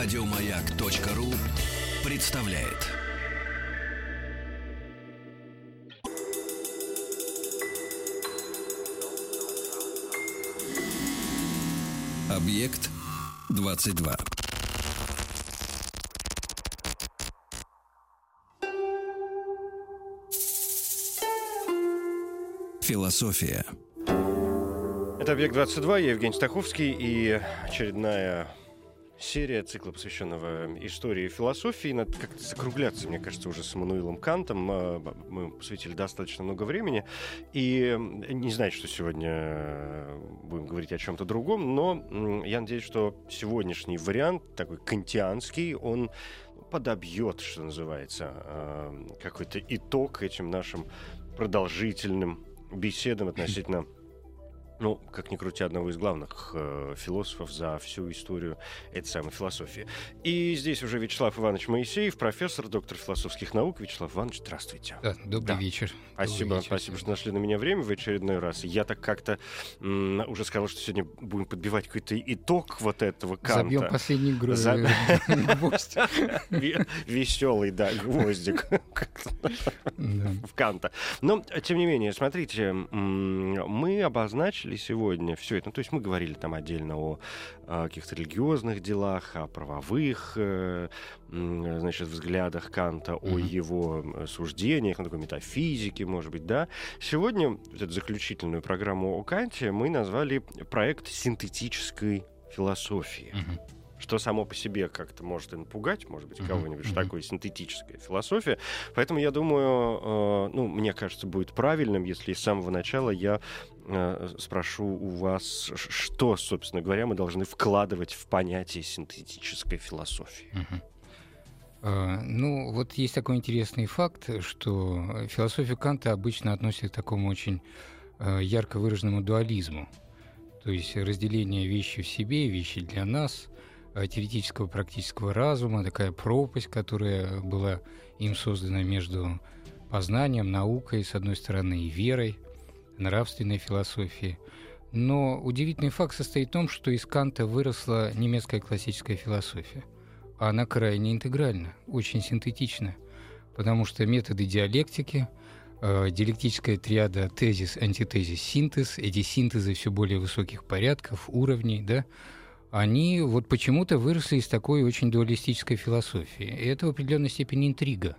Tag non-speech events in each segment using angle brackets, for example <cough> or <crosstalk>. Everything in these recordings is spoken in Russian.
Радиомаяк.ру представляет. Объект 22. Философия. Это «Объект-22», я Евгений Стаховский, и очередная серия цикла, посвященного истории и философии. Надо как-то закругляться, мне кажется, уже с Мануилом Кантом. А, мы посвятили достаточно много времени. И не знаю, что сегодня будем говорить о чем-то другом, но я надеюсь, что сегодняшний вариант, такой кантианский, он подобьет, что называется, а, какой-то итог этим нашим продолжительным беседам относительно ну, как ни крути, одного из главных э, философов за всю историю этой самой философии. И здесь уже Вячеслав Иванович Моисеев, профессор, доктор философских наук. Вячеслав Иванович, здравствуйте. Да, добрый да. вечер. Спасибо, добрый вечер. спасибо, что нашли на меня время в очередной раз. Я так как-то м- уже сказал, что сегодня будем подбивать какой-то итог вот этого канта. Забьем последний гвоздик. За... <laughs> Веселый, да, гвоздик в канта. Но, тем не менее, смотрите, мы обозначили начали сегодня все это. Ну, то есть мы говорили там отдельно о, о каких-то религиозных делах, о правовых, э, значит, взглядах Канта, mm-hmm. о его э, суждениях, на такой метафизике, может быть, да. Сегодня вот эту заключительную программу о Канте мы назвали проект синтетической философии. Mm-hmm что само по себе как-то может и напугать, может быть, кого-нибудь, что такое синтетическая философия. Поэтому я думаю, э, ну, мне кажется, будет правильным, если с самого начала я э, спрошу у вас, что, собственно говоря, мы должны вкладывать в понятие синтетической философии. Uh, ну, вот есть такой интересный факт, что философию Канта обычно относят к такому очень uh, ярко выраженному дуализму. То есть разделение вещи в себе, вещи для нас, Э, теоретического практического разума, такая пропасть, которая была им создана между познанием, наукой, с одной стороны, и верой, нравственной философией. Но удивительный факт состоит в том, что из Канта выросла немецкая классическая философия. Она крайне интегральна, очень синтетична, потому что методы диалектики, э, диалектическая триада тезис, антитезис, синтез, эти синтезы все более высоких порядков, уровней, да, они вот почему-то выросли из такой очень дуалистической философии. И это в определенной степени интрига.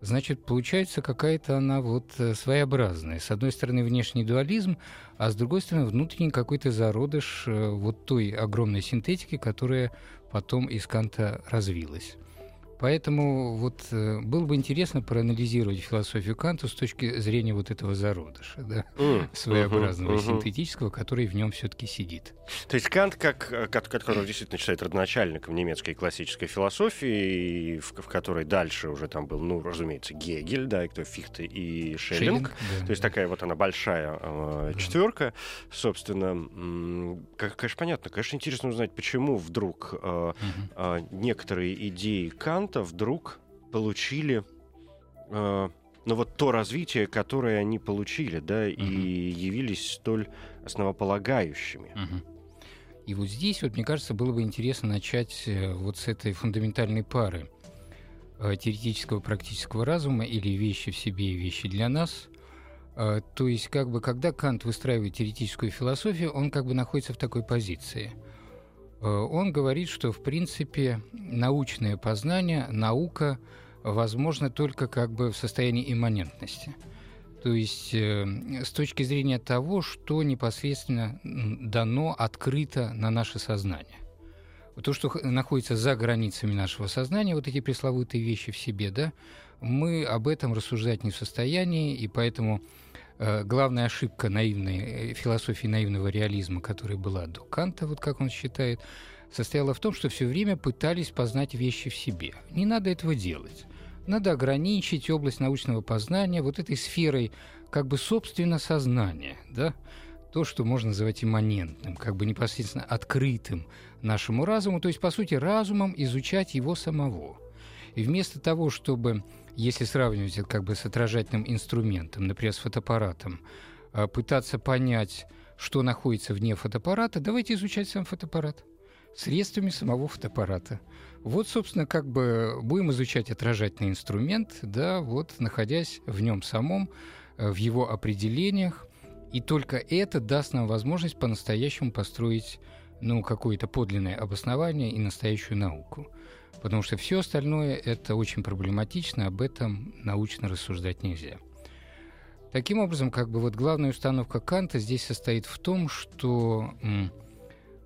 Значит, получается какая-то она вот э, своеобразная. С одной стороны, внешний дуализм, а с другой стороны, внутренний какой-то зародыш э, вот той огромной синтетики, которая потом из Канта развилась. Поэтому вот э, было бы интересно проанализировать философию Канта с точки зрения вот этого зародыша, да, mm, своеобразного, uh-huh, синтетического, который в нем все-таки сидит. То есть Кант, как, э, который действительно считает родоначальником немецкой классической философии, в, в которой дальше уже там был, ну, разумеется, Гегель, да, и кто Фихте и Шеллинг. Шеллинг да, то есть да. такая вот она большая э, да. четверка. Собственно, как, конечно, понятно. Конечно, интересно узнать, почему вдруг э, uh-huh. э, некоторые идеи Канта Канта вдруг получили э, ну вот то развитие, которое они получили, да, uh-huh. и явились столь основополагающими. Uh-huh. И вот здесь, вот, мне кажется, было бы интересно начать э, вот с этой фундаментальной пары э, теоретического практического разума или вещи в себе и вещи для нас. Э, то есть, как бы, когда Кант выстраивает теоретическую философию, он как бы находится в такой позиции – он говорит, что в принципе научное познание, наука возможно только как бы в состоянии имманентности. То есть э, с точки зрения того, что непосредственно дано, открыто на наше сознание. То, что находится за границами нашего сознания, вот эти пресловутые вещи в себе, да, мы об этом рассуждать не в состоянии, и поэтому Э, главная ошибка наивной э, философии наивного реализма, которая была до Канта, вот как он считает, состояла в том, что все время пытались познать вещи в себе. Не надо этого делать. Надо ограничить область научного познания вот этой сферой как бы собственно сознания, да, то, что можно называть имманентным, как бы непосредственно открытым нашему разуму, то есть, по сути, разумом изучать его самого. И вместо того, чтобы если сравнивать это как бы с отражательным инструментом, например, с фотоаппаратом, а, пытаться понять, что находится вне фотоаппарата, давайте изучать сам фотоаппарат. средствами самого фотоаппарата. Вот, собственно, как бы будем изучать отражательный инструмент, да, вот находясь в нем самом, э, в его определениях, и только это даст нам возможность по-настоящему построить ну, какое-то подлинное обоснование и настоящую науку. Потому что все остальное это очень проблематично, об этом научно рассуждать нельзя. Таким образом, как бы вот главная установка Канта здесь состоит в том, что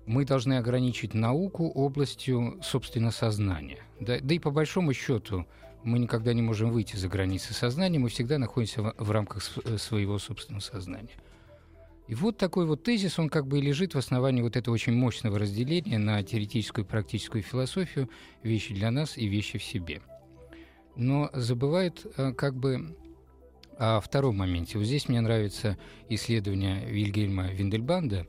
мы должны ограничить науку областью, собственно, сознания. Да, да и по большому счету мы никогда не можем выйти за границы сознания, мы всегда находимся в, в рамках э, своего собственного сознания. И вот такой вот тезис, он как бы и лежит в основании вот этого очень мощного разделения на теоретическую и практическую философию, вещи для нас и вещи в себе. Но забывает э, как бы о втором моменте. Вот здесь мне нравится исследование Вильгельма Виндельбанда,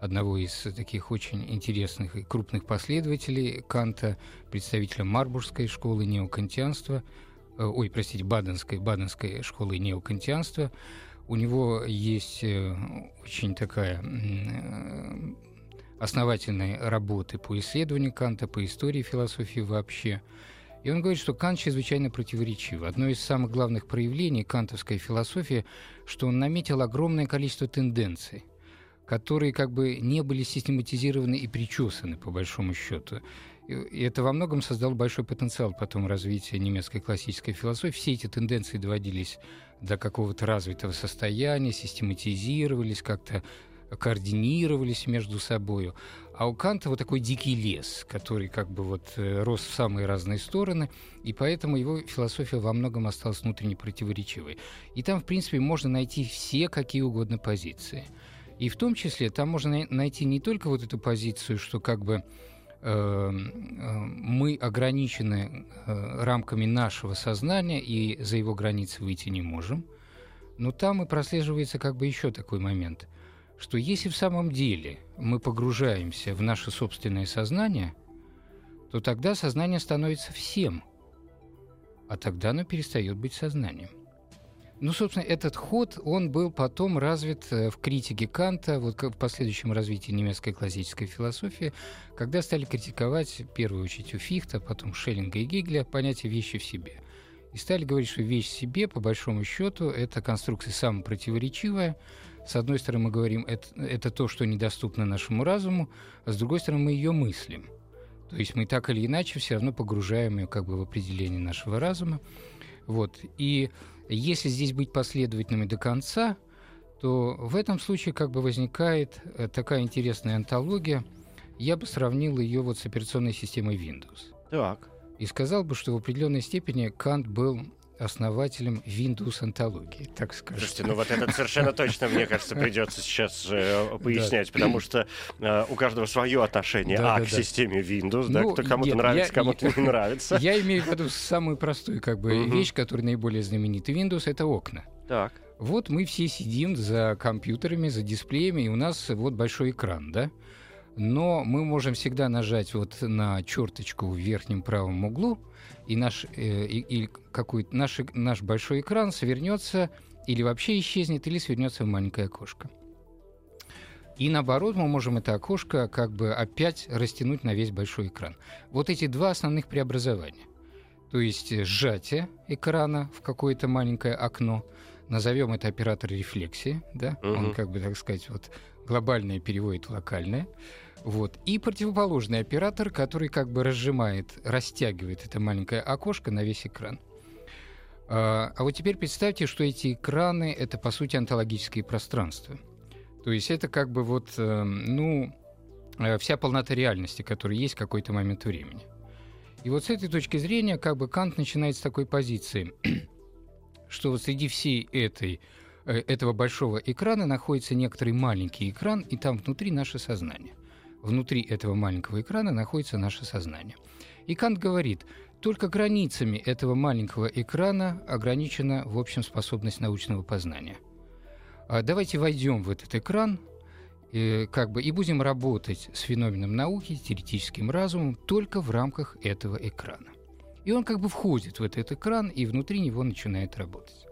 одного из таких очень интересных и крупных последователей Канта, представителя Марбургской школы неокантианства, э, ой, простите, Баденской, Баденской школы неокантианства. У него есть э, очень такая э, основательная работа по исследованию Канта, по истории философии вообще – и он говорит, что Кант чрезвычайно противоречив. Одно из самых главных проявлений кантовской философии, что он наметил огромное количество тенденций, которые как бы не были систематизированы и причесаны, по большому счету. И это во многом создало большой потенциал потом развития немецкой классической философии. Все эти тенденции доводились до какого-то развитого состояния, систематизировались, как-то координировались между собой. А у Канта вот такой дикий лес, который как бы вот э, рос в самые разные стороны, и поэтому его философия во многом осталась внутренне противоречивой. И там, в принципе, можно найти все какие угодно позиции. И в том числе там можно найти не только вот эту позицию, что как бы э, э, мы ограничены э, рамками нашего сознания и за его границы выйти не можем, но там и прослеживается как бы еще такой момент – что если в самом деле мы погружаемся в наше собственное сознание, то тогда сознание становится всем, а тогда оно перестает быть сознанием. Ну, собственно, этот ход, он был потом развит э, в критике Канта, вот в последующем развитии немецкой классической философии, когда стали критиковать, в первую очередь, у Фихта, потом Шеллинга и Гегеля, понятие «вещи в себе». И стали говорить, что вещь в себе, по большому счету, это конструкция самопротиворечивая, с одной стороны, мы говорим, это, это то, что недоступно нашему разуму, а с другой стороны, мы ее мыслим. То есть мы так или иначе все равно погружаем ее как бы в определение нашего разума. Вот. И если здесь быть последовательными до конца, то в этом случае как бы возникает э, такая интересная антология. Я бы сравнил ее вот с операционной системой Windows. Так. И сказал бы, что в определенной степени Кант был основателем Windows антологии, так скажем. Слушайте, ну вот это совершенно точно, мне кажется, придется сейчас э, пояснять, потому что э, у каждого свое отношение а, к системе Windows, да, ну, кто кому-то нравится, кому-то не нравится. <laughs> Я имею в виду самую простую как бы вещь, которая наиболее знаменита Windows, это окна. Так. Вот мы все сидим за компьютерами, за дисплеями, и у нас вот большой экран, да? Но мы можем всегда нажать вот на черточку в верхнем правом углу, и наш, э, и, и какой наш, наш большой экран свернется или вообще исчезнет, или свернется в маленькое окошко. И наоборот, мы можем это окошко как бы опять растянуть на весь большой экран. Вот эти два основных преобразования. То есть сжатие экрана в какое-то маленькое окно, назовем это оператор рефлексии, да, угу. он как бы, так сказать, вот глобальное переводит локальное. Вот. И противоположный оператор, который как бы разжимает, растягивает это маленькое окошко на весь экран. А, а вот теперь представьте, что эти экраны — это, по сути, онтологические пространства. То есть это как бы вот, э, ну, э, вся полнота реальности, которая есть в какой-то момент времени. И вот с этой точки зрения как бы Кант начинает с такой позиции, <clears throat> что вот среди всей этой, э, этого большого экрана находится некоторый маленький экран, и там внутри наше сознание — внутри этого маленького экрана находится наше сознание. И Кант говорит, только границами этого маленького экрана ограничена, в общем, способность научного познания. А давайте войдем в этот экран, э, как бы, и будем работать с феноменом науки, теоретическим разумом только в рамках этого экрана. И он как бы входит в этот экран и внутри него начинает работать.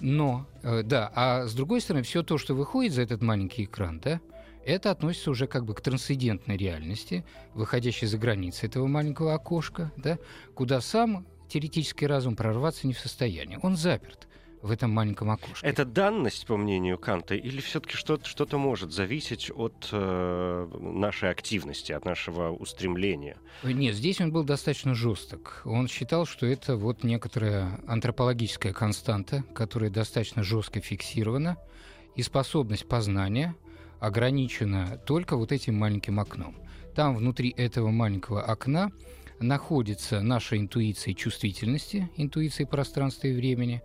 Но, э, да, а с другой стороны, все то, что выходит за этот маленький экран, да, Это относится уже как бы к трансцендентной реальности, выходящей за границы этого маленького окошка, да, куда сам теоретический разум прорваться не в состоянии. Он заперт в этом маленьком окошке. Это данность, по мнению Канта, или все-таки что-то, что-то может зависеть от э, нашей активности, от нашего устремления? Нет, здесь он был достаточно жесток. Он считал, что это вот некоторая антропологическая константа, которая достаточно жестко фиксирована, и способность познания ограничена только вот этим маленьким окном. Там внутри этого маленького окна находится наша интуиция чувствительности, интуиция пространства и времени,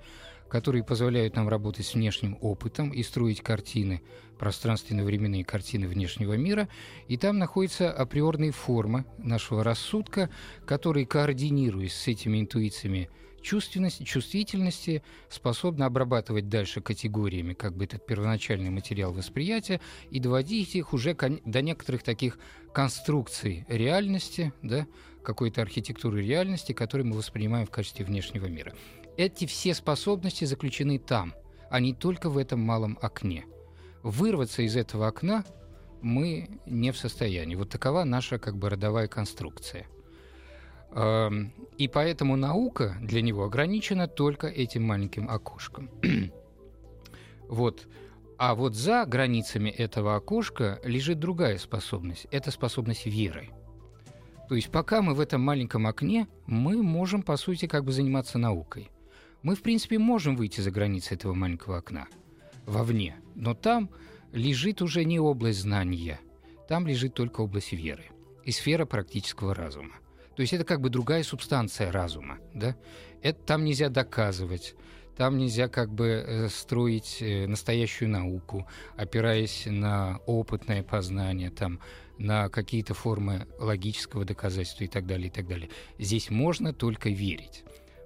которые позволяют нам работать с внешним опытом и строить картины, пространственно-временные картины внешнего мира. И там находятся априорные формы нашего рассудка, которые, координируясь с этими интуициями чувственности, чувствительности, способны обрабатывать дальше категориями как бы этот первоначальный материал восприятия и доводить их уже до некоторых таких конструкций реальности, да, какой-то архитектуры реальности, которую мы воспринимаем в качестве внешнего мира. Эти все способности заключены там, а не только в этом малом окне. Вырваться из этого окна мы не в состоянии. Вот такова наша как бы родовая конструкция. Эм, и поэтому наука для него ограничена только этим маленьким окошком. <clears throat> вот. А вот за границами этого окошка лежит другая способность. Это способность веры. То есть пока мы в этом маленьком окне, мы можем, по сути, как бы заниматься наукой. Мы, в принципе, можем выйти за границы этого маленького окна, вовне. Но там лежит уже не область знания, там лежит только область веры и сфера практического разума. То есть это как бы другая субстанция разума, да? Это там нельзя доказывать, там нельзя как бы э, строить э, настоящую науку, опираясь на опытное познание, там, на какие-то формы логического доказательства и так далее, и так далее. Здесь можно только верить.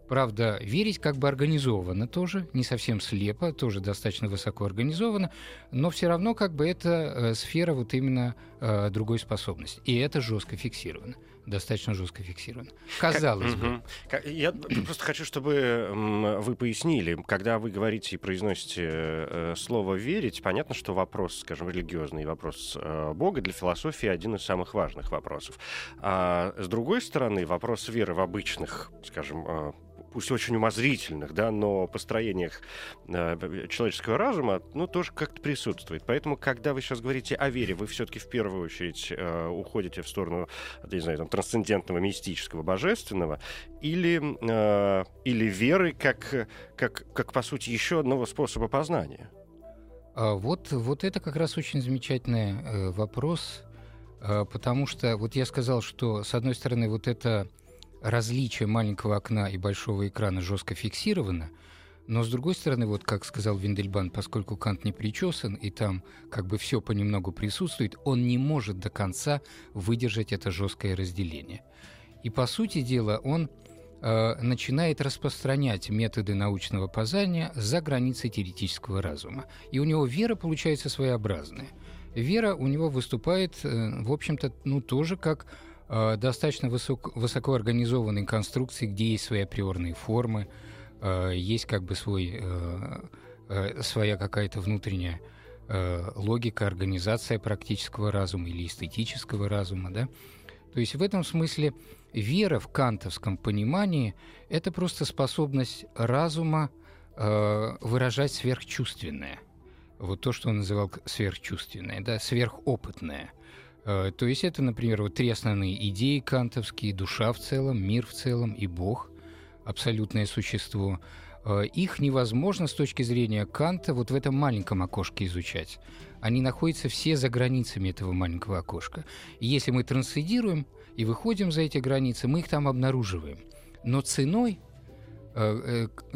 Правда, верить как бы организованно тоже, не совсем слепо, тоже достаточно высоко организовано, но все равно как бы это э, сфера вот именно другой способности. И это жестко фиксировано достаточно жестко фиксировано. Казалось как, бы. Угу. Я просто хочу, чтобы вы пояснили, когда вы говорите и произносите э, слово «верить», понятно, что вопрос, скажем, религиозный вопрос э, Бога для философии один из самых важных вопросов. А с другой стороны, вопрос веры в обычных, скажем, э, пусть очень умозрительных, да, но построениях э, человеческого разума, ну, тоже как-то присутствует. Поэтому, когда вы сейчас говорите о вере, вы все-таки в первую очередь э, уходите в сторону, не знаю, там, трансцендентного, мистического, божественного, или, э, или веры как, как, как, по сути, еще одного способа познания? А вот, вот это как раз очень замечательный э, вопрос, э, потому что вот я сказал, что, с одной стороны, вот это различие маленького окна и большого экрана жестко фиксировано, но с другой стороны, вот как сказал Виндельбан, поскольку Кант не причесан, и там как бы все понемногу присутствует, он не может до конца выдержать это жесткое разделение. И по сути дела он э, начинает распространять методы научного познания за границы теоретического разума. И у него вера получается своеобразная. Вера у него выступает, э, в общем-то, ну тоже как достаточно высок, высоко организованной конструкции, где есть свои априорные формы, э, есть как бы свой, э, своя какая-то внутренняя логика, организация практического разума или эстетического разума, да. То есть в этом смысле вера в кантовском понимании – это просто способность разума выражать сверхчувственное. Вот то, что он называл сверхчувственное, да, сверхопытное. Э, то есть это, например, вот три основные идеи кантовские, душа в целом, мир в целом и Бог, абсолютное существо. Э, их невозможно с точки зрения Канта вот в этом маленьком окошке изучать. Они находятся все за границами этого маленького окошка. И если мы трансцендируем и выходим за эти границы, мы их там обнаруживаем. Но ценой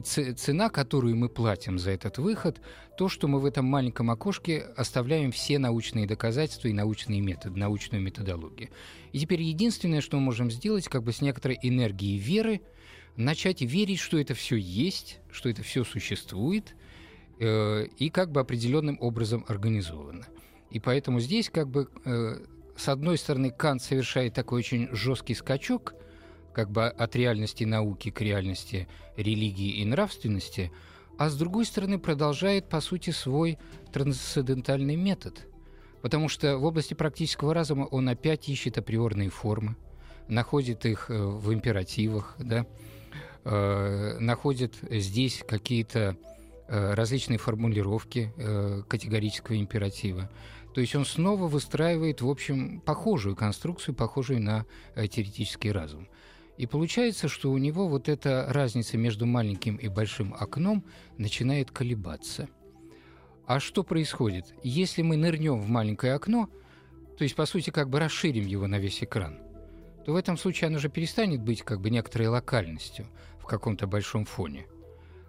цена, которую мы платим за этот выход, то, что мы в этом маленьком окошке оставляем все научные доказательства и научные методы, научную методологию. И теперь единственное, что мы можем сделать, как бы с некоторой энергией веры, начать верить, что это все есть, что это все существует, э, и как бы определенным образом организовано. И поэтому здесь как бы э, с одной стороны Кант совершает такой очень жесткий скачок – как бы от реальности науки к реальности религии и нравственности, а с другой стороны продолжает, по сути, свой трансцендентальный метод. Потому что в области практического разума он опять ищет априорные формы, находит их э, в императивах, да, э, находит здесь какие-то э, различные формулировки категорического императива. То есть он снова выстраивает, в общем, похожую конструкцию, похожую на теоретический разум. И получается, что у него вот эта разница между маленьким и большим окном начинает колебаться. А что происходит? Если мы нырнем в маленькое окно, то есть, по сути, как бы расширим его на весь экран, то в этом случае оно же перестанет быть как бы некоторой локальностью в каком-то большом фоне.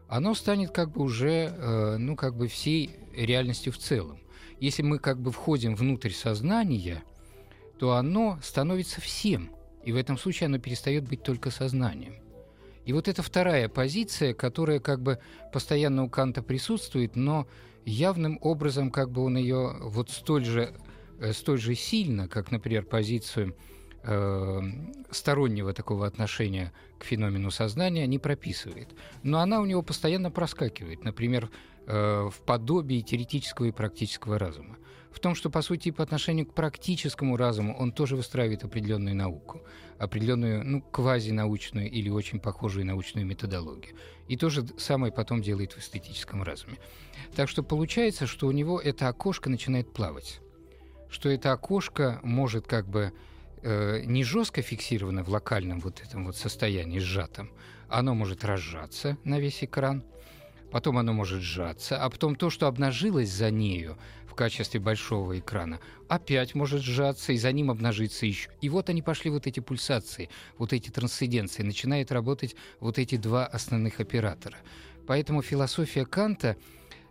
Оно станет как бы уже, э, ну, как бы всей реальностью в целом. Если мы как бы входим внутрь сознания, то оно становится всем – и в этом случае оно перестает быть только сознанием. И вот это вторая позиция, которая как бы постоянно у Канта присутствует, но явным образом как бы он ее вот столь же, э, столь же сильно, как, например, позицию э, стороннего такого отношения к феномену сознания не прописывает. Но она у него постоянно проскакивает, например, э, в подобии теоретического и практического разума в том, что, по сути, по отношению к практическому разуму он тоже выстраивает определенную науку, определенную, ну, квазинаучную или очень похожую научную методологию. И то же самое потом делает в эстетическом разуме. Так что получается, что у него это окошко начинает плавать. Что это окошко может как бы э, не жестко фиксировано в локальном вот этом вот состоянии сжатом, оно может разжаться на весь экран, потом оно может сжаться, а потом то, что обнажилось за нею, в качестве большого экрана, опять может сжаться и за ним обнажиться еще. И вот они пошли, вот эти пульсации, вот эти трансценденции, начинают работать вот эти два основных оператора. Поэтому философия Канта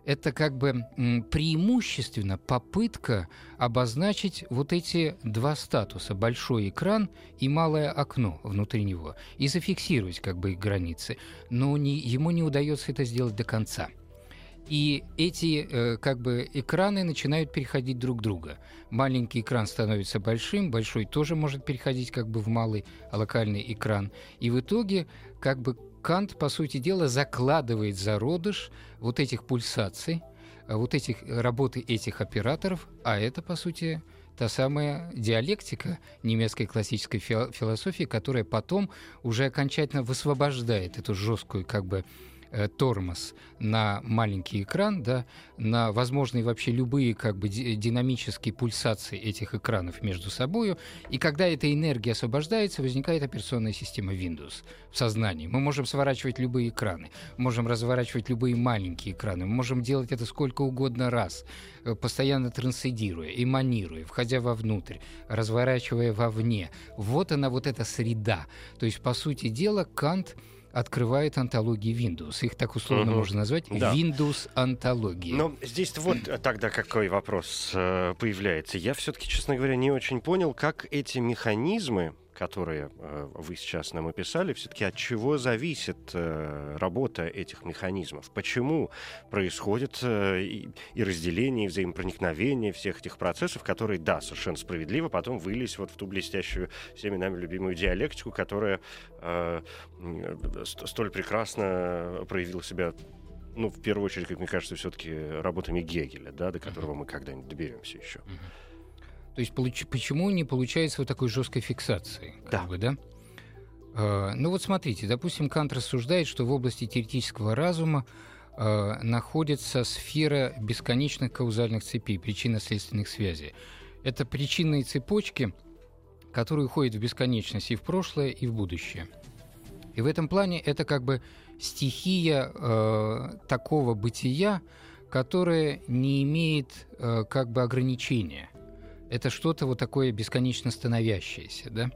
это как бы преимущественно попытка обозначить вот эти два статуса, большой экран и малое окно внутри него, и зафиксировать как бы их границы. Но не, ему не удается это сделать до конца – и эти э, как бы экраны начинают переходить друг друга. Маленький экран становится большим, большой тоже может переходить как бы в малый локальный экран. И в итоге как бы Кант, по сути дела, закладывает зародыш вот этих пульсаций, э, вот этих работы этих операторов, а это, по сути, та самая диалектика немецкой классической философии, которая потом уже окончательно высвобождает эту жесткую как бы э, тормоз на маленький экран, да, на возможные вообще любые как бы динамические пульсации этих экранов между собой. И когда эта энергия освобождается, возникает операционная система Windows в сознании. Мы можем сворачивать любые экраны, можем разворачивать любые маленькие экраны, мы можем делать это сколько угодно раз, э, постоянно трансцендируя, эманируя, входя вовнутрь, разворачивая вовне. Вот она, вот эта среда. То есть, по сути дела, Кант — открывает антологии Windows. Их так условно угу. можно назвать да. Windows антологии. Но здесь вот тогда какой вопрос э, появляется. Я все-таки, честно говоря, не очень понял, как эти механизмы, которые э, вы сейчас нам описали, все-таки от чего зависит э, работа этих механизмов? Почему происходит э, и, разделение, и взаимопроникновение всех этих процессов, которые, да, совершенно справедливо потом вылились вот в ту блестящую всеми нами любимую диалектику, которая столь прекрасно проявила себя ну, в первую очередь, как мне кажется, все-таки работами Гегеля, да, до которого мы когда-нибудь доберемся еще. Uh-huh. То есть получ- почему не получается вот такой жесткой фиксации? Да. Бы, да? Э, ну вот смотрите, допустим, Кант рассуждает, что в области теоретического разума э, находится сфера бесконечных каузальных цепей, причинно-следственных связей. Это причинные цепочки, которые уходят в бесконечность и в прошлое, и в будущее. И в этом плане это как бы стихия э, такого бытия, которое не имеет э, как бы ограничения это что-то вот такое бесконечно становящееся, да?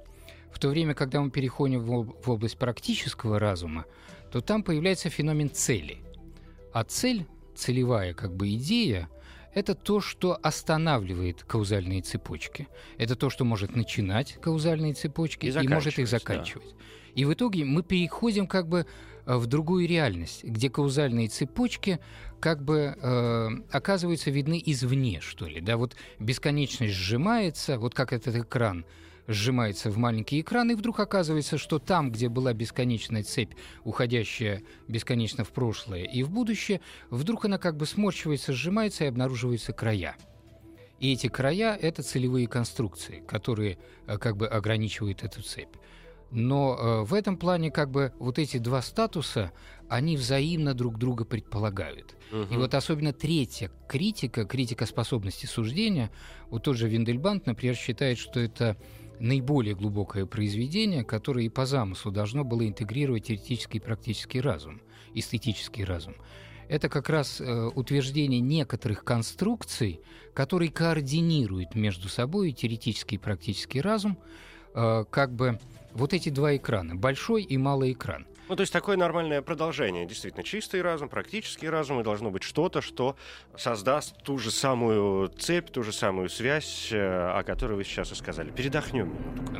В то время, когда мы переходим в область практического разума, то там появляется феномен цели. А цель, целевая как бы идея, это то, что останавливает каузальные цепочки. Это то, что может начинать каузальные цепочки и, и может их заканчивать. Да. И в итоге мы переходим как бы в другую реальность, где каузальные цепочки как бы э, оказываются видны извне, что ли. Да, вот бесконечность сжимается, вот как этот экран сжимается в маленький экран, и вдруг оказывается, что там, где была бесконечная цепь, уходящая бесконечно в прошлое и в будущее, вдруг она как бы сморщивается, сжимается и обнаруживаются края. И эти края — это целевые конструкции, которые э, как бы ограничивают эту цепь. Но э, в этом плане как бы вот эти два статуса, они взаимно друг друга предполагают. Угу. И вот особенно третья критика, критика способности суждения, вот тот же Виндельбанд, например, считает, что это наиболее глубокое произведение, которое и по замыслу должно было интегрировать теоретический и практический разум, эстетический разум. Это как раз э, утверждение некоторых конструкций, которые координируют между собой теоретический и практический разум, э, как бы вот эти два экрана, большой и малый экран. Ну, то есть такое нормальное продолжение. Действительно, чистый разум, практический разум, и должно быть что-то, что создаст ту же самую цепь, ту же самую связь, э, о которой вы сейчас и сказали. Передохнем минутку.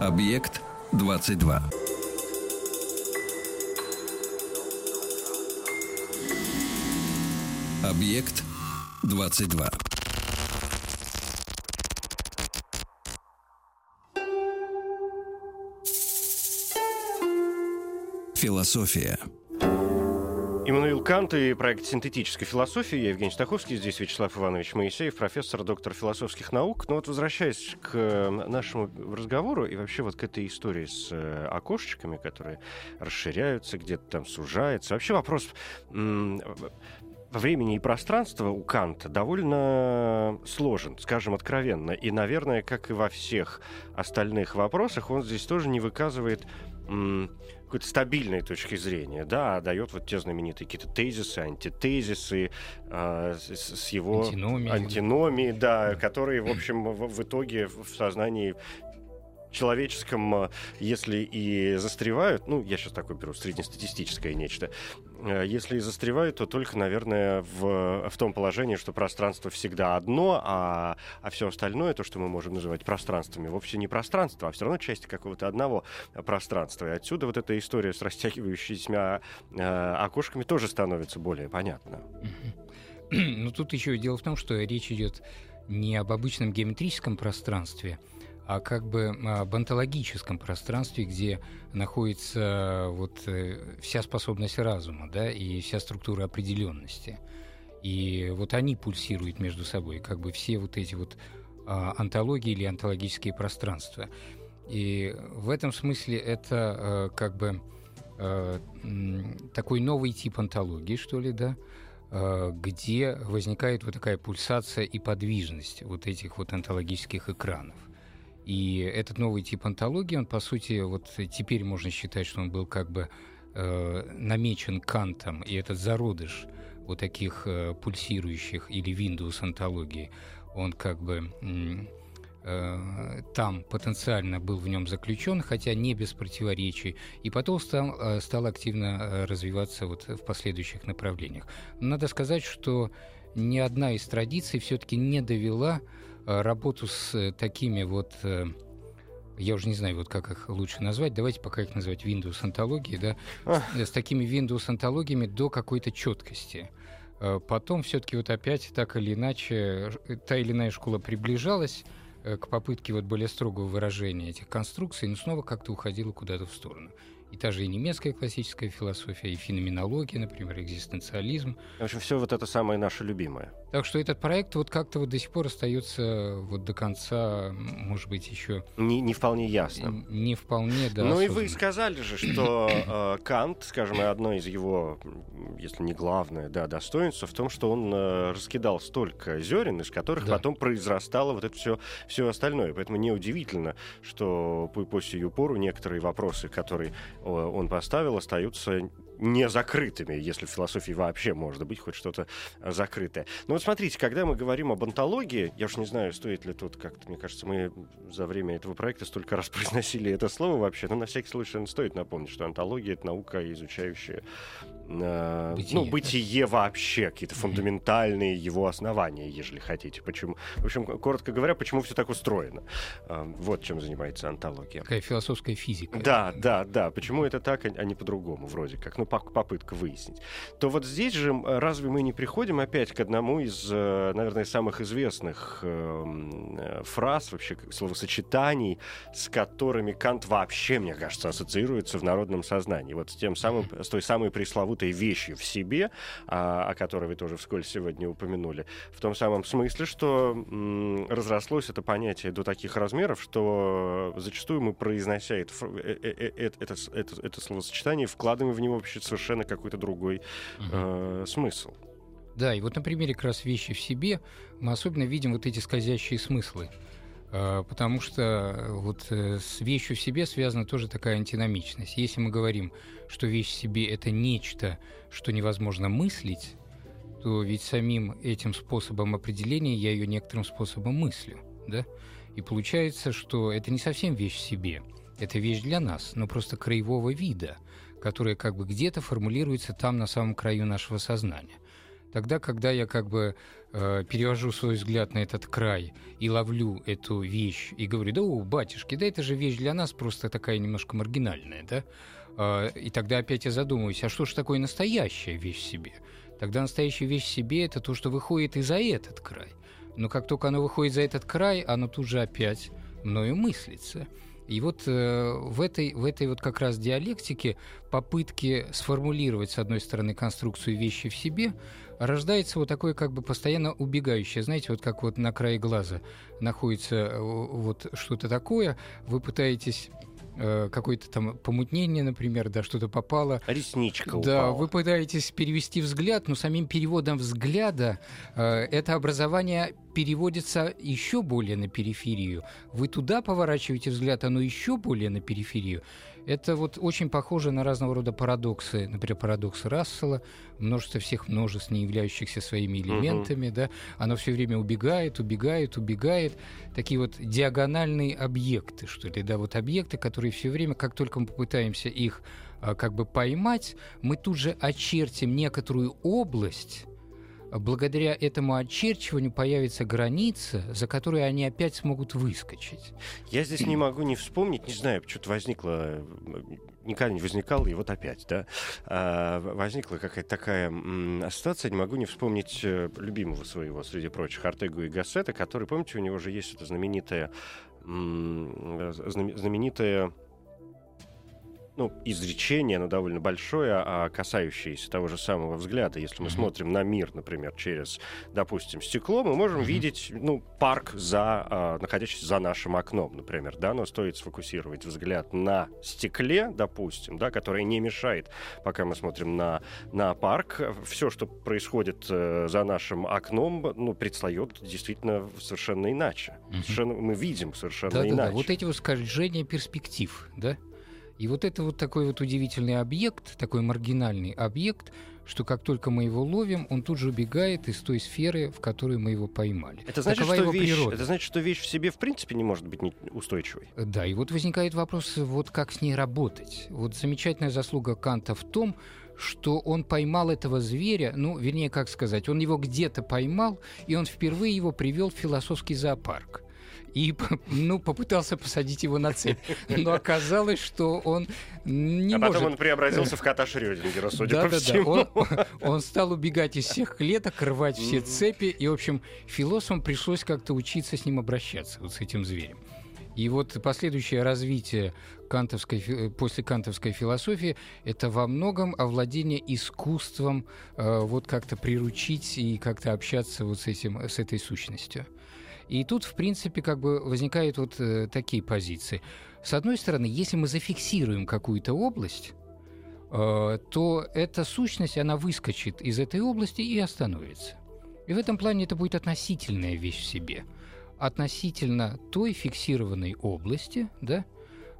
Объект 22. Объект 22. Философия. Иммануил Кант и проект синтетической философии. Я Евгений Стаховский, здесь Вячеслав Иванович Моисеев, профессор, доктор философских наук. Но вот возвращаясь к э, нашему разговору и вообще вот к этой истории с э, окошечками, которые расширяются, где-то там сужаются. Вообще вопрос времени и пространства у Канта довольно сложен, скажем откровенно. И, наверное, как и во всех остальных вопросах, он здесь тоже не выказывает какой-то стабильной точки зрения, да, дает вот те знаменитые какие-то тезисы, антитезисы э, с, с его антиномией, антиномии, да, которые, в общем, в, в итоге в сознании человеческом, а, если и застревают, ну, я сейчас такой беру среднестатистическое нечто, а, если и застревают, то только, наверное, в, в том положении, что пространство всегда одно, а, а все остальное, то, что мы можем называть пространствами, вовсе не пространство, а все равно часть какого-то одного пространства. И отсюда вот эта история с растягивающимися окошками тоже становится более понятна. <clears throat> Ну, тут еще дело в том, что речь идет не об обычном геометрическом пространстве, а как бы об онтологическом пространстве, где находится вот э, вся способность разума, да, и вся структура определенности. И вот они пульсируют между собой, как бы все вот эти вот а, антологии или онтологические пространства. И в этом смысле это э, как бы э, такой новый тип антологии, что ли, да, где возникает вот такая пульсация и подвижность вот этих вот онтологических экранов. И этот новый тип антологии, он, по сути, вот теперь можно считать, что он был как бы э, намечен Кантом, и этот зародыш вот таких э, пульсирующих или Windows антологии, он как бы э, там потенциально был в нем заключен, хотя не без противоречий, и потом стал, э, стал активно э, развиваться вот в последующих направлениях. Надо сказать, что ни одна из традиций все-таки не довела работу с э, такими вот э, я уже не знаю, вот как их лучше назвать, давайте пока их называть Windows антологии, да, с, с такими Windows антологиями до какой-то четкости. Потом все-таки вот опять так или иначе та или иная школа приближалась к попытке вот более строгого выражения этих конструкций, но снова как-то уходила куда-то в сторону и та же и немецкая классическая философия, и феноменология, например, экзистенциализм. В общем, все вот это самое наше любимое. Так что этот проект вот как-то вот до сих пор остается вот до конца, может быть, еще... Не, не вполне ясно. Не вполне, да. Ну и вы сказали же, что э, Кант, скажем, одно из его, если не главное, да, достоинств в том, что он э, раскидал столько зерен, из которых да. потом произрастало вот это все, все остальное. Поэтому неудивительно, что по сию пору некоторые вопросы, которые он поставил, остаются не закрытыми, если в философии вообще может быть хоть что-то закрытое. Но вот смотрите, когда мы говорим об антологии, я уж не знаю, стоит ли тут как-то, мне кажется, мы за время этого проекта столько раз <laughs> произносили это слово вообще, но на всякий случай стоит напомнить, что антология — это наука, изучающая э, Бытие, ну, да. бытие вообще, какие-то фундаментальные его основания, ежели хотите. Почему? В общем, коротко говоря, почему все так устроено. Э, вот чем занимается антология. Такая философская физика. Да, да, да. Почему это так, а а не по-другому, вроде как? Ну, попытка выяснить. То вот здесь же разве мы не приходим опять к одному из, э, наверное, самых известных эм, э, фраз, вообще словосочетаний, с которыми Кант вообще, мне кажется, ассоциируется в народном сознании. Вот с тем самым, с той самой пресловутой вещью в себе, а, о которой вы тоже вскользь сегодня упомянули, в том самом смысле, что разрослось это понятие до таких размеров, что зачастую мы, произнося это, э- э- э- это, это- это словосочетание, вкладываем в него вообще совершенно какой-то другой э, смысл. Да, и вот на примере как раз вещи в себе мы особенно видим вот эти скользящие смыслы. А, Потому что э, вот э, с вещью в себе связана тоже такая антиномичность. Если мы говорим, что вещь в себе — это нечто, что невозможно мыслить, то ведь самим этим способом определения я ее некоторым способом мыслю, да? И получается, что это не совсем вещь в себе, это вещь для нас, но просто краевого вида, которая как бы где-то формулируется там на самом краю нашего сознания. Тогда, когда я как бы э, перевожу свой взгляд на этот край и ловлю эту вещь и говорю, да, о, батюшки, да это же вещь для нас просто такая немножко маргинальная, да? Э, и тогда опять я задумываюсь, а что же такое настоящая вещь в себе? Тогда настоящая вещь в себе — это то, что выходит и за этот край. Но как только оно выходит за этот край, оно тут же опять мною мыслится. И вот э, в, этой, в этой вот как раз диалектике попытки сформулировать, с одной стороны, конструкцию вещи в себе, рождается вот такое как бы постоянно убегающее. Знаете, вот как вот на крае глаза находится э, вот что-то такое, вы пытаетесь э, какое-то там помутнение, например, да, что-то попало, Ресничка да, упала. вы пытаетесь перевести взгляд, но самим переводом взгляда э, это образование переводится еще более на периферию. Вы туда поворачиваете взгляд, оно еще более на периферию. Это вот очень похоже на разного рода парадоксы, например, парадокс Рассела, множество всех множеств, не являющихся своими элементами, да, оно все время убегает, убегает, убегает. Такие вот диагональные объекты, что ли, да, вот объекты, которые все время, как только мы попытаемся их а, как бы поймать, мы тут же очертим некоторую область, благодаря этому очерчиванию появится граница, за которой они опять смогут выскочить. Я здесь не могу не вспомнить, не знаю, что-то возникло, э, никогда не возникало, и вот опять, да, А, возникла какая-то такая ситуация, не могу не вспомнить э, любимого своего, среди прочих, Артегу и Гассета, который, помните, у него же есть это знаменитое, э, знаме- знаменитое ну, изречение, оно довольно большое, а касающееся того же самого взгляда. Если мы Мгм. смотрим на мир, например, через, допустим, стекло, мы можем Мгм. видеть, ну, парк за, а, находящийся за нашим окном, например, да, но стоит сфокусировать взгляд на стекле, допустим, да, которое не мешает, пока мы смотрим на, на парк. Все, что происходит э, за нашим окном, ну, предстает действительно совершенно иначе. Мгм. Совершенно, мы видим совершенно Да-да-да, иначе. вот эти вот скольжения перспектив, да? И вот это вот такой вот удивительный объект, такой маргинальный объект, что как только мы его ловим, он тут же убегает из той сферы, в которой мы его поймали. Это значит, Такова что вещь, природа. это значит, что вещь в себе в принципе не может быть устойчивой. Да, и вот возникает вопрос, вот как с ней работать. Вот замечательная заслуга Канта в том, что он поймал этого зверя, ну, вернее, как сказать, он его где-то поймал, и он впервые его привел в философский зоопарк. И, ну, попытался посадить его на цепь. Но оказалось, что он не а может... потом он преобразился в кота Шрёдингера, судя да, по да, всему. Да. Он, он стал убегать из всех клеток, рвать все цепи. И, в общем, философам пришлось как-то учиться с ним обращаться, вот с этим зверем. И вот последующее развитие кантовской, э, после кантовской философии — это во многом овладение искусством э, вот как-то приручить и как-то общаться вот с, этим, с этой сущностью. И тут, в принципе, как бы возникают вот э, такие позиции. С одной стороны, если мы зафиксируем какую-то область, э, то эта сущность, она выскочит из этой области и остановится. И в этом плане это будет относительная вещь в себе. Относительно той фиксированной области, да,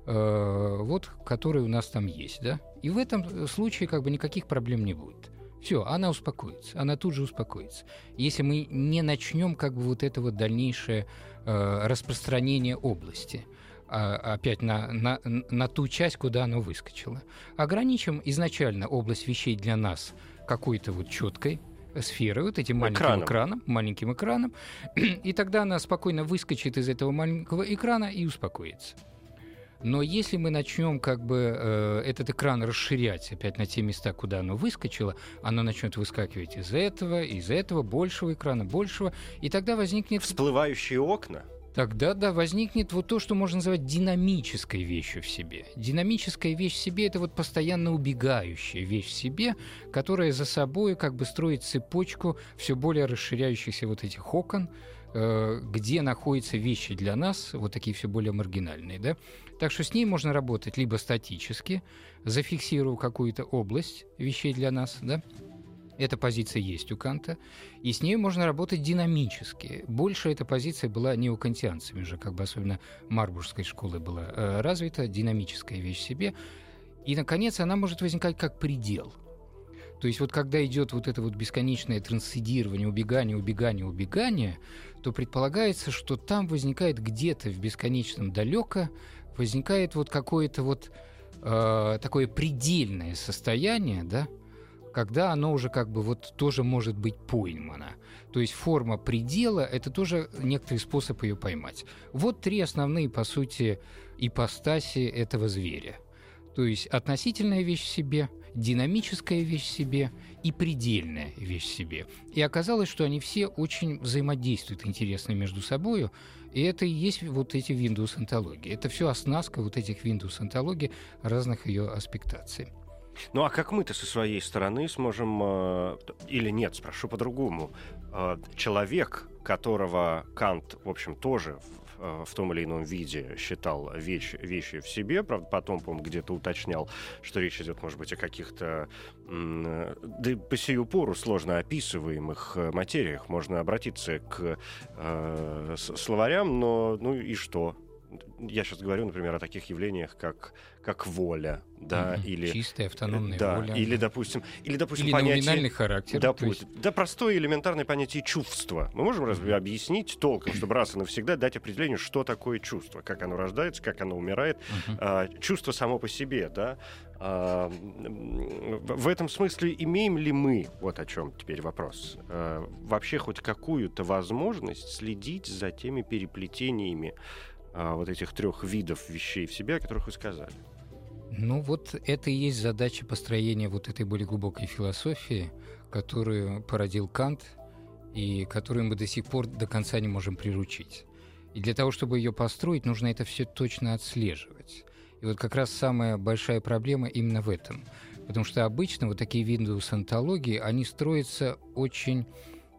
э, вот, которая у нас там есть, да. И в этом случае как бы никаких проблем не будет. Все, она успокоится, она тут же успокоится. Если мы не начнем как бы вот это вот дальнейшее э, распространение области. а, опять на, на, на ту часть, куда оно выскочило. Ограничим изначально область вещей для нас какой-то вот четкой сферой, вот этим маленьким экраном. экраном, маленьким экраном, <clears throat> и тогда она спокойно выскочит из этого маленького экрана и успокоится. Но если мы начнем как бы э, этот экран расширять опять на те места, куда оно выскочило, оно начнет выскакивать из этого, из этого, большего экрана, большего, и тогда возникнет... Всплывающие окна? Тогда, да, возникнет вот то, что можно называть динамической вещью в себе. Динамическая вещь в себе — это вот постоянно убегающая вещь в себе, которая за собой как бы строит цепочку все более расширяющихся вот этих окон, где находятся вещи для нас, вот такие все более маргинальные, да. Так что с ней можно работать либо статически, зафиксировав какую-то область вещей для нас, да, эта позиция есть у Канта, и с ней можно работать динамически. Больше эта позиция была не у кантианцами же, как бы особенно Марбургской школы была э, развита, динамическая вещь себе. И, наконец, она может возникать как предел. То есть вот когда идет вот это вот бесконечное трансцендирование, убегание, убегание, убегание, то предполагается, что там возникает где-то в бесконечном далеко, возникает вот какое-то вот э, такое предельное состояние, да, когда оно уже как бы вот тоже может быть поймано. То есть форма предела — это тоже некоторый способ ее поймать. Вот три основные, по сути, ипостаси этого зверя. То есть относительная вещь в себе, динамическая вещь себе и предельная вещь себе. И оказалось, что они все очень взаимодействуют интересно между собой, и это и есть вот эти Windows антологии. Это все оснастка вот этих Windows антологий разных ее аспектаций. Ну а как мы-то со своей стороны сможем, э, или нет, спрошу по-другому, э, человек, которого Кант, в общем, тоже в, э, в том или ином виде считал вещь, вещи в себе, правда, потом, по где-то уточнял, что речь идет, может быть, о каких-то, да по сию пору сложно описываемых материях. Можно обратиться к э, словарям, но ну и что? Я сейчас говорю, например, о таких явлениях, как, как воля, да, mm-hmm. или... Чистая автономная да, воля. Или, допустим, или, допустим или понятие... номинальный характер. Допустим, есть... Да, простое элементарное понятие чувства. Мы можем разве объяснить толком, чтобы раз и навсегда дать определение, что такое чувство, как оно рождается, как оно умирает. Mm-hmm. А, чувство само по себе, да. А, в этом смысле имеем ли мы, вот о чем теперь вопрос, а, вообще хоть какую-то возможность следить за теми переплетениями а, вот этих трех видов вещей в себе, о которых вы сказали. Ну вот это и есть задача построения вот этой более глубокой философии, которую породил Кант и которую мы до сих пор до конца не можем приручить. И для того, чтобы ее построить, нужно это все точно отслеживать. И вот как раз самая большая проблема именно в этом. Потому что обычно вот такие Windows антологии, они строятся очень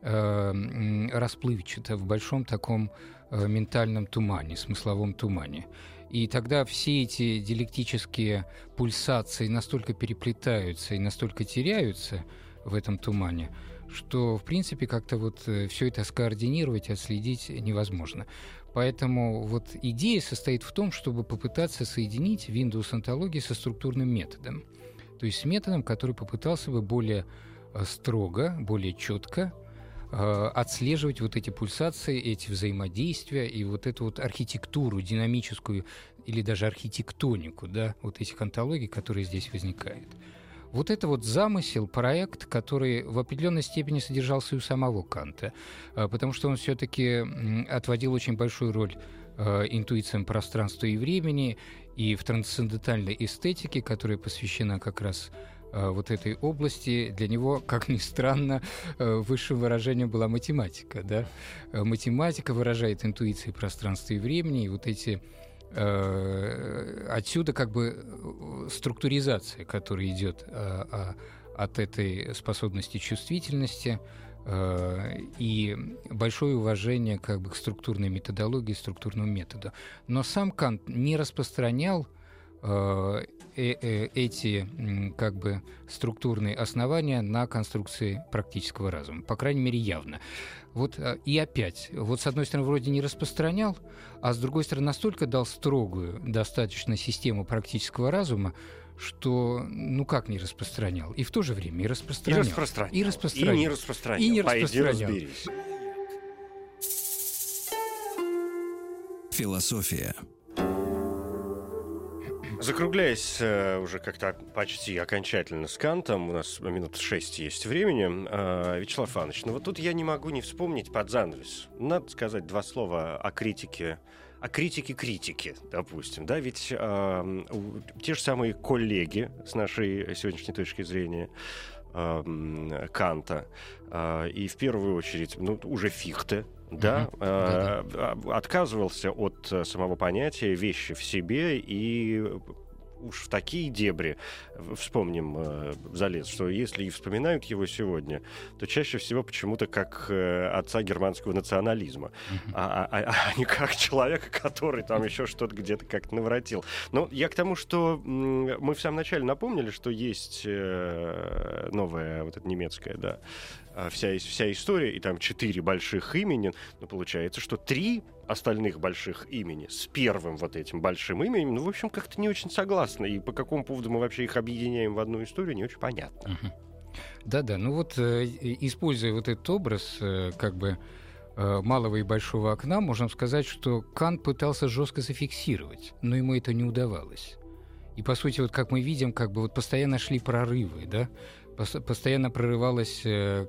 э, расплывчато, в большом таком ментальном тумане, смысловом тумане. И тогда все эти диалектические пульсации настолько переплетаются и настолько теряются в этом тумане, что, в принципе, как-то вот э, все это скоординировать отследить невозможно. Поэтому вот идея состоит в том, чтобы попытаться соединить Windows антологии со структурным методом. То есть с методом, который попытался бы более э, строго, более четко Э, отслеживать вот эти пульсации, эти взаимодействия и вот эту вот архитектуру динамическую или даже архитектонику, да, вот этих антологий, которые здесь возникают. Вот это вот замысел, проект, который в определенной степени содержался и у самого Канта, э, потому что он все-таки отводил очень большую роль э, интуициям пространства и времени, и в трансцендентальной эстетике, которая посвящена как раз Э, вот этой области, для него, как ни странно, э, высшим выражением была математика. Да? Э, математика выражает интуиции пространства и времени, и вот эти отсюда как бы структуризация, которая идет от этой способности чувствительности, и большое уважение как бы к структурной методологии, структурному методу. Но сам Кант не распространял Э, э, эти как бы структурные основания на конструкции практического разума, по крайней мере явно. Вот э, и опять, вот с одной стороны вроде не распространял, а с другой стороны настолько дал строгую достаточно систему практического разума, что ну как не распространял, и в то же время и распространял. И распространял. И, распространял. и не распространял. И не распространял. Философия Закругляясь э, уже как-то почти окончательно с Кантом, у нас минут шесть есть времени, э, Вячеслав Иванович, ну вот тут я не могу не вспомнить под занавес. Надо сказать два слова о критике о критике критики, допустим, да, ведь э, те же самые коллеги с нашей сегодняшней точки зрения э, Канта э, и в первую очередь, ну уже Фихте, да, э, да, да. отказывался от самого понятия вещи в себе и уж в такие дебри, вспомним э, залез, что если и вспоминают его сегодня, то чаще всего почему-то как э, отца германского национализма, а, а, а, а не как человека, который там еще что-то где-то как-то наворотил. Но я к тому, что мы в самом начале напомнили, что есть э, новая вот эта немецкая, да, а, вся, вся история, и там четыре больших имени, но получается, что три остальных больших имени с первым вот этим большим именем, ну, в общем, как-то не очень согласны. И по какому поводу мы вообще их объединяем в одну историю, не очень понятно. Да-да, ну вот, э, используя вот этот образ, э, как бы, э, малого и большого окна, можем сказать, что Кант пытался жестко зафиксировать, но ему это не удавалось. И, по сути, вот как мы видим, как бы вот постоянно шли прорывы, да, постоянно прорывалась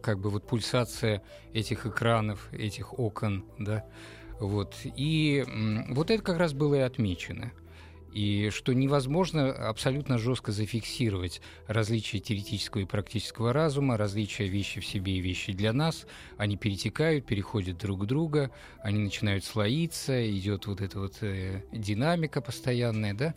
как бы вот пульсация этих экранов, этих окон, да, вот. И вот это как раз было и отмечено. И что невозможно абсолютно жестко зафиксировать различия теоретического и практического разума, различия вещи в себе и вещи для нас. Они перетекают, переходят друг к другу, они начинают слоиться, идет вот эта вот э, динамика постоянная, да.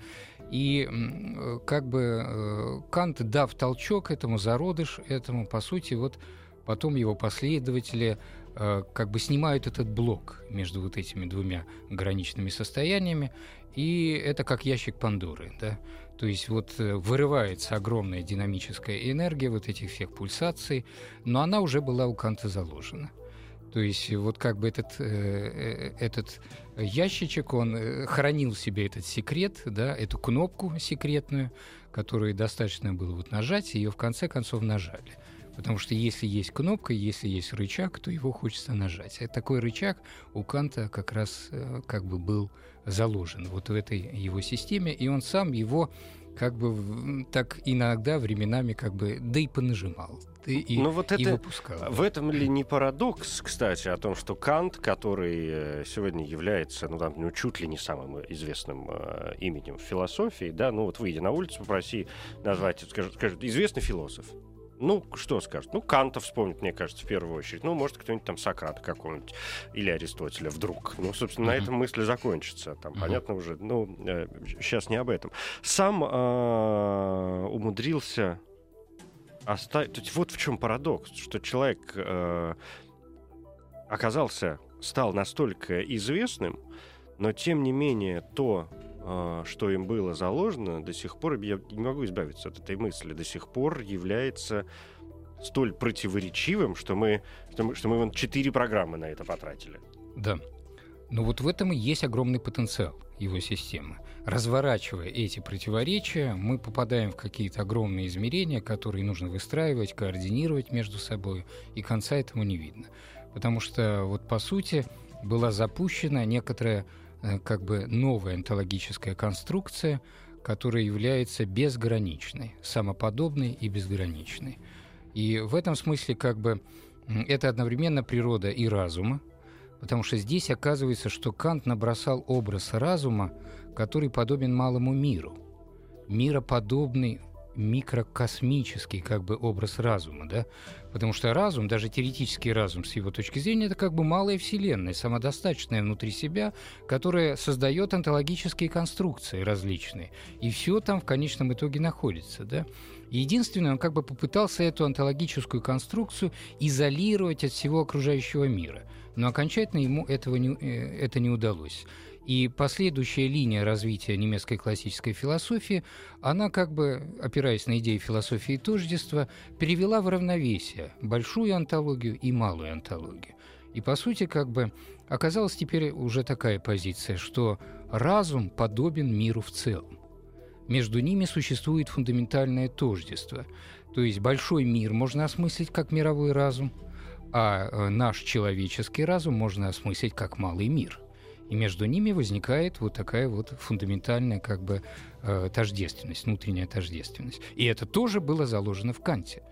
И э, как бы э, Кант, дав толчок этому, зародыш этому, по сути, вот потом его последователи как бы снимают этот блок между вот этими двумя граничными состояниями, и это как ящик Пандоры, да. То есть вот э, вырывается огромная динамическая энергия вот этих всех пульсаций, но она уже была у Канта заложена. То есть вот как бы этот, э, этот ящичек, он хранил в себе этот секрет, да, эту кнопку секретную, которую достаточно было вот нажать, и ее в конце концов нажали. Потому что если есть кнопка, если есть рычаг, то его хочется нажать. А такой рычаг у Канта как раз э, как бы был заложен вот в этой его системе, и он сам его как бы так иногда временами как бы да и понажимал. И, ну вот это, и выпускал. В этом ли не парадокс, кстати, о том, что Кант, который э, сегодня является, ну, там, ну чуть ли не самым известным э, именем в философии, да, ну вот выйди на улицу, попроси назвать, скажут, скажут известный философ. Ну, что скажет? Ну, Канта вспомнит, мне кажется, в первую очередь. Ну, может, кто-нибудь там Сократа какого-нибудь или Аристотеля вдруг. Ну, собственно, uh-huh. на этом мысли закончится. Там, uh-huh. понятно уже. Ну, э, сейчас не об этом. Сам э, умудрился оставить... То есть вот в чем парадокс, что человек э, оказался, стал настолько известным, но, тем не менее, то, что им было заложено, до сих пор, я не могу избавиться от этой мысли, до сих пор является столь противоречивым, что мы, что мы, что мы вон четыре программы на это потратили. Да. Но вот в этом и есть огромный потенциал его системы. Разворачивая эти противоречия, мы попадаем в какие-то огромные измерения, которые нужно выстраивать, координировать между собой, и конца этому не видно. Потому что вот по сути была запущена некоторая как бы новая онтологическая конструкция, которая является безграничной, самоподобной и безграничной. И в этом смысле как бы это одновременно природа и разума, потому что здесь оказывается, что Кант набросал образ разума, который подобен малому миру, мироподобный микрокосмический как бы образ разума, да, потому что разум, даже теоретический разум с его точки зрения, это как бы малая вселенная, самодостаточная внутри себя, которая создает онтологические конструкции различные, и все там в конечном итоге находится, да. Единственное, он как бы попытался эту онтологическую конструкцию изолировать от всего окружающего мира, но окончательно ему этого не, э, это не удалось. И последующая линия развития немецкой классической философии, она как бы, опираясь на идеи философии тождества, перевела в равновесие большую антологию и малую антологию. И, по сути, как бы оказалась теперь уже такая позиция, что разум подобен миру в целом. Между ними существует фундаментальное тождество. То есть большой мир можно осмыслить как мировой разум, а э, наш человеческий разум можно осмыслить как малый мир – И между ними возникает вот такая вот фундаментальная как бы э, тождественность, внутренняя тождественность. И это тоже было заложено в Канте.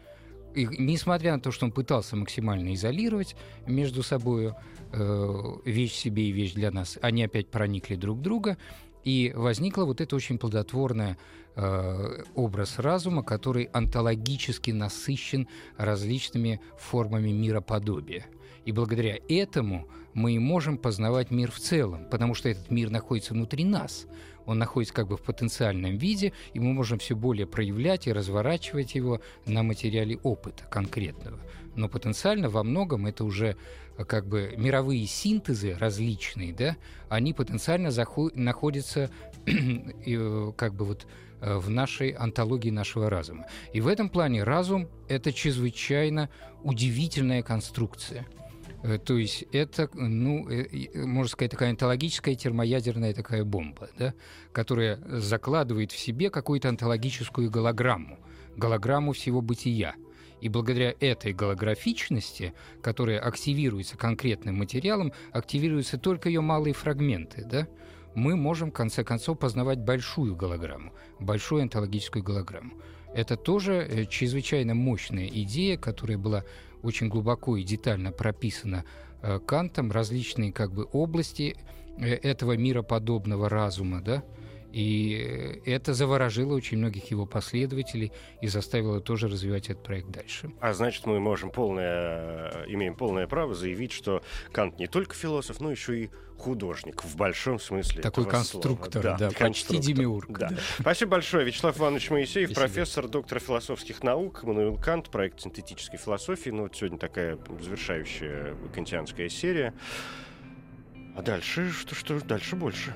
И несмотря на то, что он пытался максимально изолировать между собой э, вещь себе и вещь для нас, они опять проникли друг в друга, и возникла вот это очень плодотворная э, образ разума, который онтологически насыщен различными формами мироподобия. И благодаря этому мы и можем познавать мир в целом, потому что этот мир находится внутри нас. Он находится как бы в потенциальном виде, и мы можем все более проявлять и разворачивать его на материале опыта конкретного. Но потенциально во многом это уже э, как бы мировые синтезы различные, да, они потенциально заход- находятся <clears throat> э, как бы вот э, в нашей антологии нашего разума. И в этом плане разум — это чрезвычайно удивительная конструкция — то есть это, ну, э, можно сказать, такая онтологическая термоядерная такая бомба, да, которая закладывает в себе какую-то онтологическую голограмму, голограмму всего бытия. И благодаря этой голографичности, которая активируется конкретным материалом, активируются только ее малые фрагменты, да, мы можем, в конце концов, познавать большую голограмму, большую онтологическую голограмму. Это тоже э, чрезвычайно мощная идея, которая была очень глубоко и детально прописано э, Кантом различные как бы области э, этого мироподобного разума, да, и это заворожило очень многих его последователей и заставило тоже развивать этот проект дальше. А значит, мы можем полное, имеем полное право заявить, что Кант не только философ, но еще и художник в большом смысле. Такой конструктор, слова. да, да конструктор. почти демиург. Да. Да. Спасибо большое. Вячеслав Иванович Моисеев, Спасибо. профессор, доктор философских наук, Мануил Кант, проект синтетической философии. Ну, вот сегодня такая завершающая кантианская серия. А дальше, что, что дальше больше?